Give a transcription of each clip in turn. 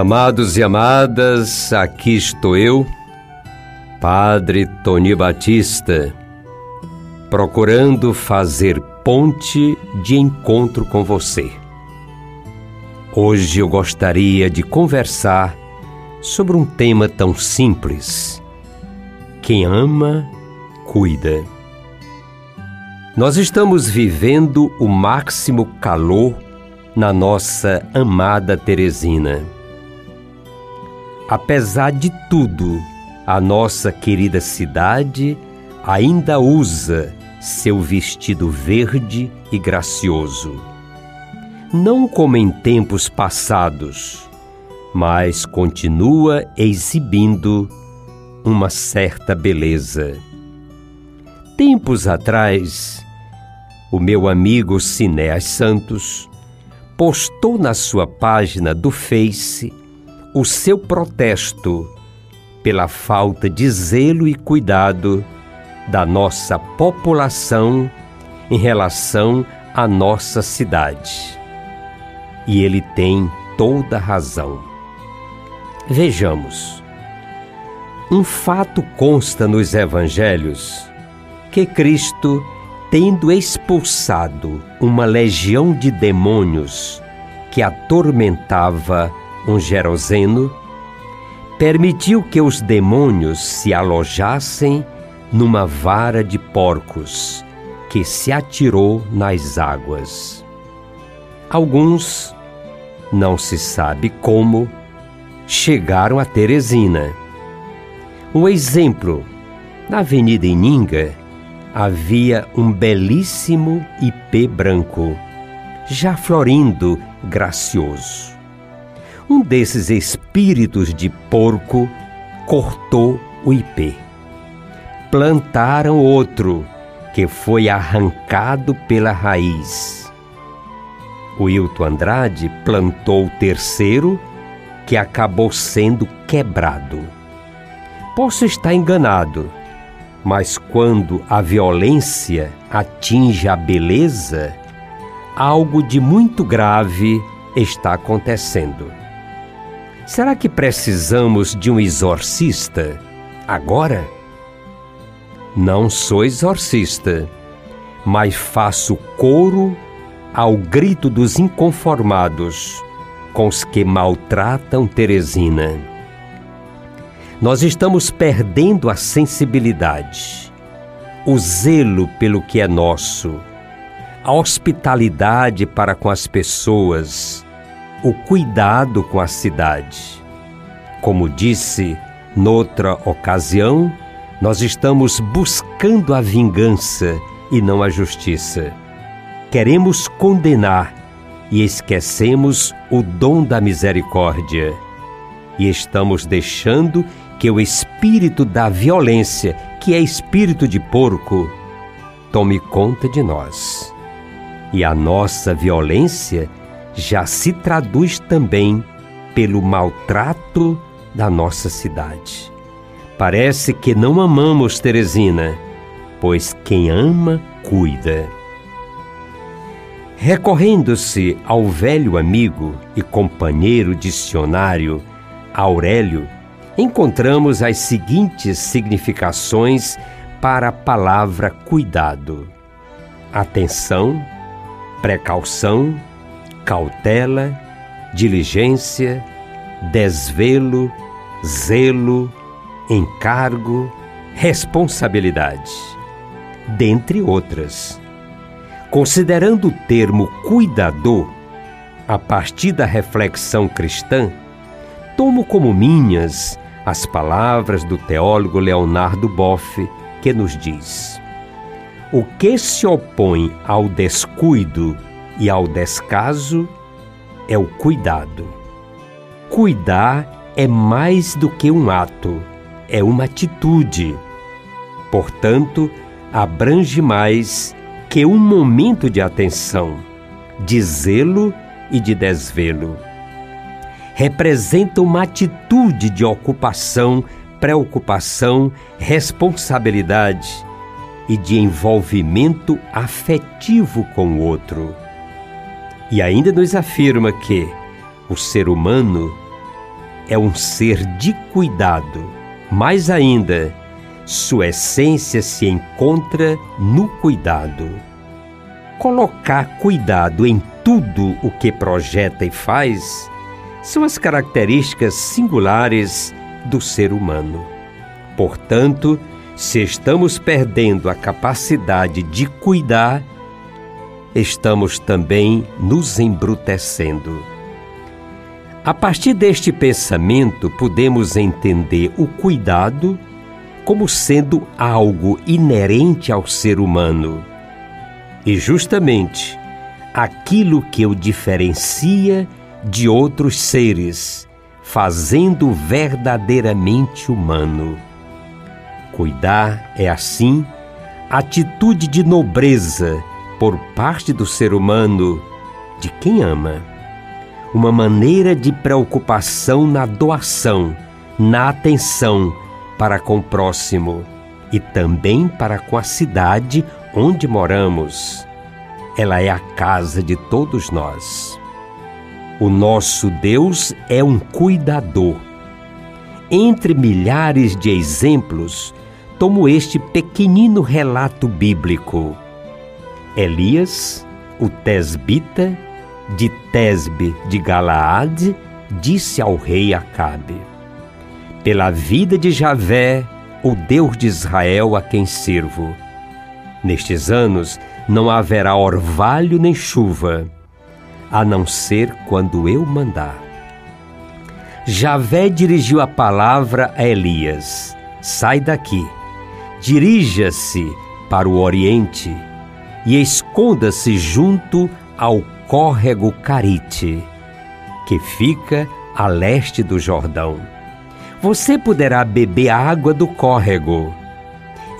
Amados e amadas, aqui estou eu, Padre Tony Batista, procurando fazer ponte de encontro com você. Hoje eu gostaria de conversar sobre um tema tão simples. Quem ama, cuida. Nós estamos vivendo o máximo calor na nossa amada Teresina. Apesar de tudo, a nossa querida cidade ainda usa seu vestido verde e gracioso. Não como em tempos passados, mas continua exibindo uma certa beleza. Tempos atrás, o meu amigo Cinéas Santos postou na sua página do Face o seu protesto pela falta de zelo e cuidado da nossa população em relação à nossa cidade. E ele tem toda razão. Vejamos. Um fato consta nos evangelhos que Cristo, tendo expulsado uma legião de demônios que atormentava um geroseno, permitiu que os demônios se alojassem numa vara de porcos que se atirou nas águas. Alguns, não se sabe como, chegaram a Teresina. Um exemplo: na Avenida Ininga havia um belíssimo ipê branco, já florindo gracioso. Um desses espíritos de porco cortou o ipê. Plantaram outro, que foi arrancado pela raiz. O Hilton Andrade plantou o terceiro, que acabou sendo quebrado. Posso estar enganado, mas quando a violência atinge a beleza, algo de muito grave está acontecendo. Será que precisamos de um exorcista agora? Não sou exorcista, mas faço coro ao grito dos inconformados com os que maltratam Teresina. Nós estamos perdendo a sensibilidade, o zelo pelo que é nosso, a hospitalidade para com as pessoas o cuidado com a cidade. Como disse noutra ocasião, nós estamos buscando a vingança e não a justiça. Queremos condenar e esquecemos o dom da misericórdia. E estamos deixando que o espírito da violência, que é espírito de porco, tome conta de nós. E a nossa violência já se traduz também pelo maltrato da nossa cidade. Parece que não amamos Teresina, pois quem ama, cuida. Recorrendo-se ao velho amigo e companheiro dicionário Aurélio, encontramos as seguintes significações para a palavra cuidado: atenção, precaução, cautela, diligência, desvelo, zelo, encargo, responsabilidade, dentre outras. Considerando o termo cuidador, a partir da reflexão cristã, tomo como minhas as palavras do teólogo Leonardo Boff, que nos diz: O que se opõe ao descuido e ao descaso é o cuidado. cuidar é mais do que um ato, é uma atitude. Portanto, abrange mais que um momento de atenção, de zelo e de desvelo. Representa uma atitude de ocupação, preocupação, responsabilidade e de envolvimento afetivo com o outro. E ainda nos afirma que o ser humano é um ser de cuidado. Mais ainda, sua essência se encontra no cuidado. Colocar cuidado em tudo o que projeta e faz são as características singulares do ser humano. Portanto, se estamos perdendo a capacidade de cuidar, estamos também nos embrutecendo. A partir deste pensamento, podemos entender o cuidado como sendo algo inerente ao ser humano. E justamente aquilo que o diferencia de outros seres, fazendo verdadeiramente humano. Cuidar é assim atitude de nobreza por parte do ser humano, de quem ama. Uma maneira de preocupação na doação, na atenção para com o próximo e também para com a cidade onde moramos. Ela é a casa de todos nós. O nosso Deus é um cuidador. Entre milhares de exemplos, tomo este pequenino relato bíblico Elias, o tesbita, de Tesbe de Galaade, disse ao rei Acabe: Pela vida de Javé, o Deus de Israel a quem sirvo, nestes anos não haverá orvalho nem chuva, a não ser quando eu mandar. Javé dirigiu a palavra a Elias: Sai daqui, dirija-se para o oriente e esconda-se junto ao córrego Carite, que fica a leste do Jordão. Você poderá beber a água do córrego.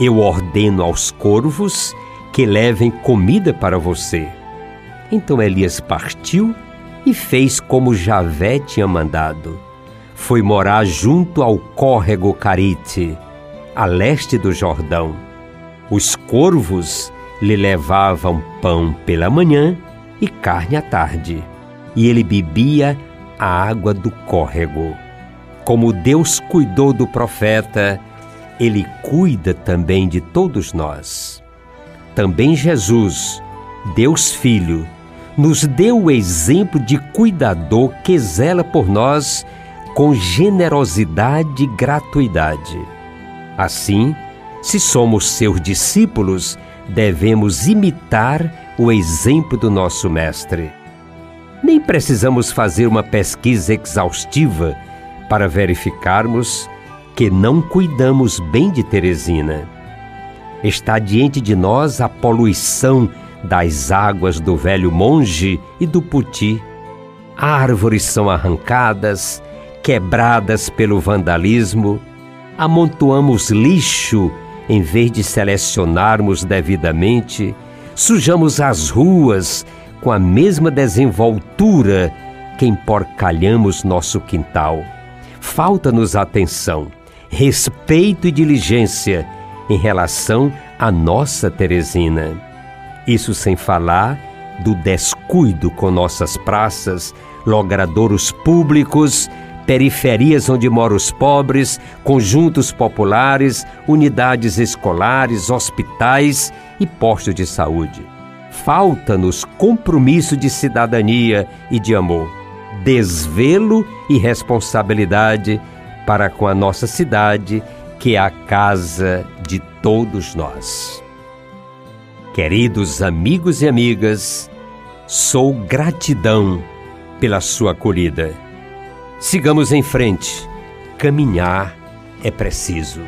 Eu ordeno aos corvos que levem comida para você. Então Elias partiu e fez como Javé tinha mandado. Foi morar junto ao córrego Carite, a leste do Jordão. Os corvos lhe levavam pão pela manhã e carne à tarde, e ele bebia a água do córrego. Como Deus cuidou do profeta, ele cuida também de todos nós. Também Jesus, Deus Filho, nos deu o exemplo de cuidador que zela por nós com generosidade e gratuidade. Assim, se somos seus discípulos, devemos imitar o exemplo do nosso Mestre. Nem precisamos fazer uma pesquisa exaustiva para verificarmos que não cuidamos bem de Teresina. Está diante de nós a poluição das águas do velho monge e do puti. Árvores são arrancadas, quebradas pelo vandalismo, amontoamos lixo em vez de selecionarmos devidamente, sujamos as ruas com a mesma desenvoltura que emporcalhamos nosso quintal. Falta-nos atenção, respeito e diligência em relação à nossa Teresina. Isso sem falar do descuido com nossas praças, logradouros públicos periferias onde moram os pobres, conjuntos populares, unidades escolares, hospitais e postos de saúde. Falta-nos compromisso de cidadania e de amor, desvelo e responsabilidade para com a nossa cidade, que é a casa de todos nós. Queridos amigos e amigas, sou gratidão pela sua acolhida Sigamos em frente. Caminhar é preciso.